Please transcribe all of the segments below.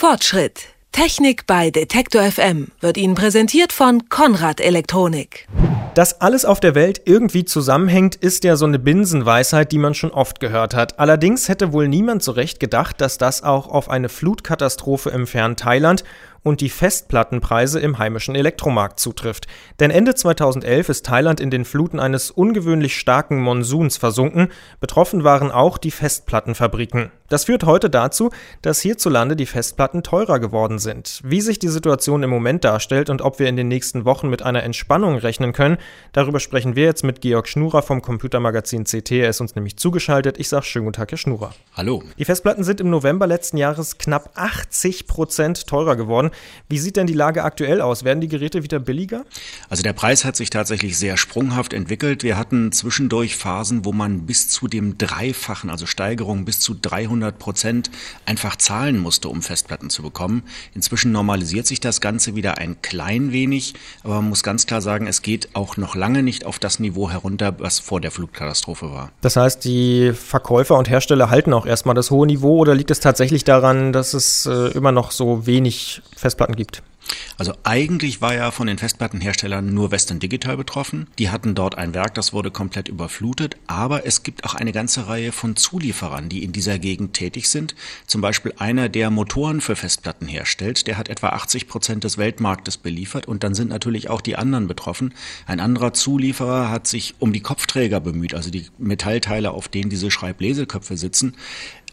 Fortschritt. Technik bei Detektor FM wird Ihnen präsentiert von Konrad Elektronik. Dass alles auf der Welt irgendwie zusammenhängt, ist ja so eine Binsenweisheit, die man schon oft gehört hat. Allerdings hätte wohl niemand so recht gedacht, dass das auch auf eine Flutkatastrophe im fernen Thailand und die Festplattenpreise im heimischen Elektromarkt zutrifft. Denn Ende 2011 ist Thailand in den Fluten eines ungewöhnlich starken Monsuns versunken. Betroffen waren auch die Festplattenfabriken. Das führt heute dazu, dass hierzulande die Festplatten teurer geworden sind. Wie sich die Situation im Moment darstellt und ob wir in den nächsten Wochen mit einer Entspannung rechnen können, darüber sprechen wir jetzt mit Georg Schnurer vom Computermagazin CT. Er ist uns nämlich zugeschaltet. Ich sage schönen guten Tag, Herr Schnurer. Hallo. Die Festplatten sind im November letzten Jahres knapp 80 Prozent teurer geworden. Wie sieht denn die Lage aktuell aus? Werden die Geräte wieder billiger? Also der Preis hat sich tatsächlich sehr sprunghaft entwickelt. Wir hatten zwischendurch Phasen, wo man bis zu dem Dreifachen, also Steigerungen bis zu 300 Prozent einfach zahlen musste, um Festplatten zu bekommen. Inzwischen normalisiert sich das Ganze wieder ein klein wenig, aber man muss ganz klar sagen, es geht auch noch lange nicht auf das Niveau herunter, was vor der Flutkatastrophe war. Das heißt, die Verkäufer und Hersteller halten auch erstmal das hohe Niveau oder liegt es tatsächlich daran, dass es äh, immer noch so wenig Festplatten gibt. Also eigentlich war ja von den Festplattenherstellern nur Western Digital betroffen. Die hatten dort ein Werk, das wurde komplett überflutet. Aber es gibt auch eine ganze Reihe von Zulieferern, die in dieser Gegend tätig sind. Zum Beispiel einer, der Motoren für Festplatten herstellt. Der hat etwa 80 Prozent des Weltmarktes beliefert. Und dann sind natürlich auch die anderen betroffen. Ein anderer Zulieferer hat sich um die Kopfträger bemüht, also die Metallteile, auf denen diese Schreibleseköpfe sitzen.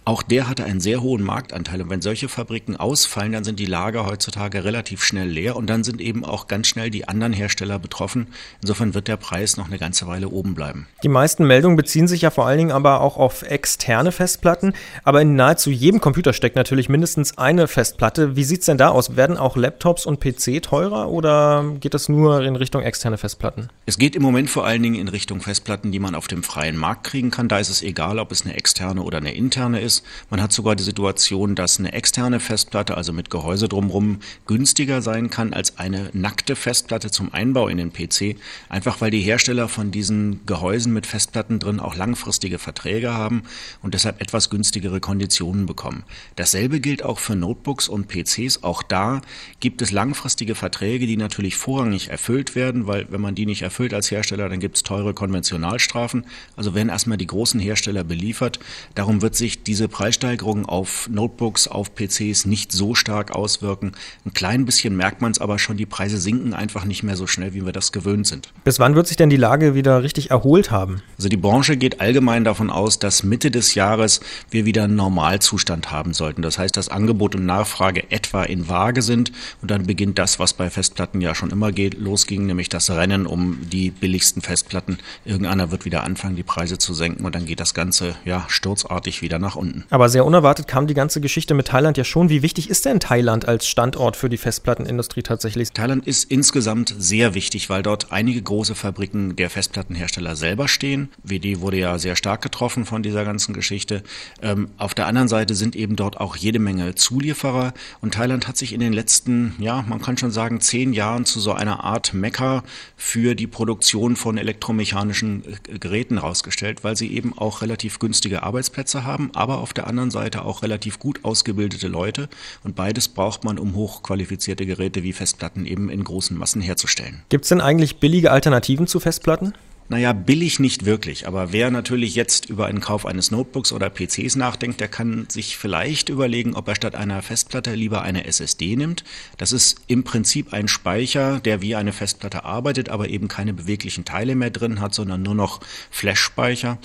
Auch der hatte einen sehr hohen Marktanteil. Und wenn solche Fabriken ausfallen, dann sind die Lager heutzutage relativ schnell leer und dann sind eben auch ganz schnell die anderen Hersteller betroffen. Insofern wird der Preis noch eine ganze Weile oben bleiben. Die meisten Meldungen beziehen sich ja vor allen Dingen aber auch auf externe Festplatten. Aber in nahezu jedem Computer steckt natürlich mindestens eine Festplatte. Wie sieht es denn da aus? Werden auch Laptops und PC teurer oder geht das nur in Richtung externe Festplatten? Es geht im Moment vor allen Dingen in Richtung Festplatten, die man auf dem freien Markt kriegen kann. Da ist es egal, ob es eine externe oder eine interne ist. Man hat sogar die Situation, dass eine externe Festplatte, also mit Gehäuse drumherum, günstiger sein kann als eine nackte Festplatte zum Einbau in den PC, einfach weil die Hersteller von diesen Gehäusen mit Festplatten drin auch langfristige Verträge haben und deshalb etwas günstigere Konditionen bekommen. Dasselbe gilt auch für Notebooks und PCs. Auch da gibt es langfristige Verträge, die natürlich vorrangig erfüllt werden, weil wenn man die nicht erfüllt als Hersteller, dann gibt es teure Konventionalstrafen. Also werden erstmal die großen Hersteller beliefert. Darum wird sich diese diese Preissteigerungen auf Notebooks, auf PCs nicht so stark auswirken. Ein klein bisschen merkt man es aber schon, die Preise sinken einfach nicht mehr so schnell, wie wir das gewöhnt sind. Bis wann wird sich denn die Lage wieder richtig erholt haben? Also die Branche geht allgemein davon aus, dass Mitte des Jahres wir wieder einen Normalzustand haben sollten. Das heißt, dass Angebot und Nachfrage etwa in Waage sind und dann beginnt das, was bei Festplatten ja schon immer geht, losging, nämlich das Rennen um die billigsten Festplatten. Irgendeiner wird wieder anfangen, die Preise zu senken und dann geht das Ganze ja sturzartig wieder nach unten. Aber sehr unerwartet kam die ganze Geschichte mit Thailand ja schon. Wie wichtig ist denn Thailand als Standort für die Festplattenindustrie tatsächlich? Thailand ist insgesamt sehr wichtig, weil dort einige große Fabriken der Festplattenhersteller selber stehen. WD wurde ja sehr stark getroffen von dieser ganzen Geschichte. Ähm, auf der anderen Seite sind eben dort auch jede Menge Zulieferer und Thailand hat sich in den letzten, ja, man kann schon sagen, zehn Jahren zu so einer Art Mecker für die Produktion von elektromechanischen äh, Geräten rausgestellt, weil sie eben auch relativ günstige Arbeitsplätze haben, aber auf der anderen Seite auch relativ gut ausgebildete Leute. Und beides braucht man, um hochqualifizierte Geräte wie Festplatten eben in großen Massen herzustellen. Gibt es denn eigentlich billige Alternativen zu Festplatten? Naja, billig nicht wirklich, aber wer natürlich jetzt über einen Kauf eines Notebooks oder PCs nachdenkt, der kann sich vielleicht überlegen, ob er statt einer Festplatte lieber eine SSD nimmt. Das ist im Prinzip ein Speicher, der wie eine Festplatte arbeitet, aber eben keine beweglichen Teile mehr drin hat, sondern nur noch Flash-Speicher.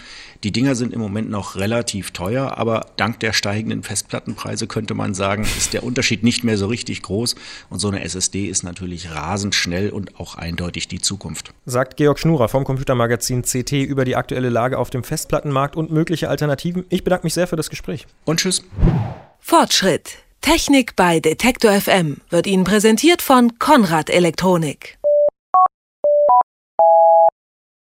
Die Dinger sind im Moment noch relativ teuer, aber dank der steigenden Festplattenpreise könnte man sagen, ist der Unterschied nicht mehr so richtig groß und so eine SSD ist natürlich rasend schnell und auch eindeutig die Zukunft. Sagt Georg Schnurer vom Computer Computermagazin CT über die aktuelle Lage auf dem Festplattenmarkt und mögliche Alternativen. Ich bedanke mich sehr für das Gespräch. Und tschüss. Fortschritt. Technik bei Detektor FM wird Ihnen präsentiert von Konrad Elektronik.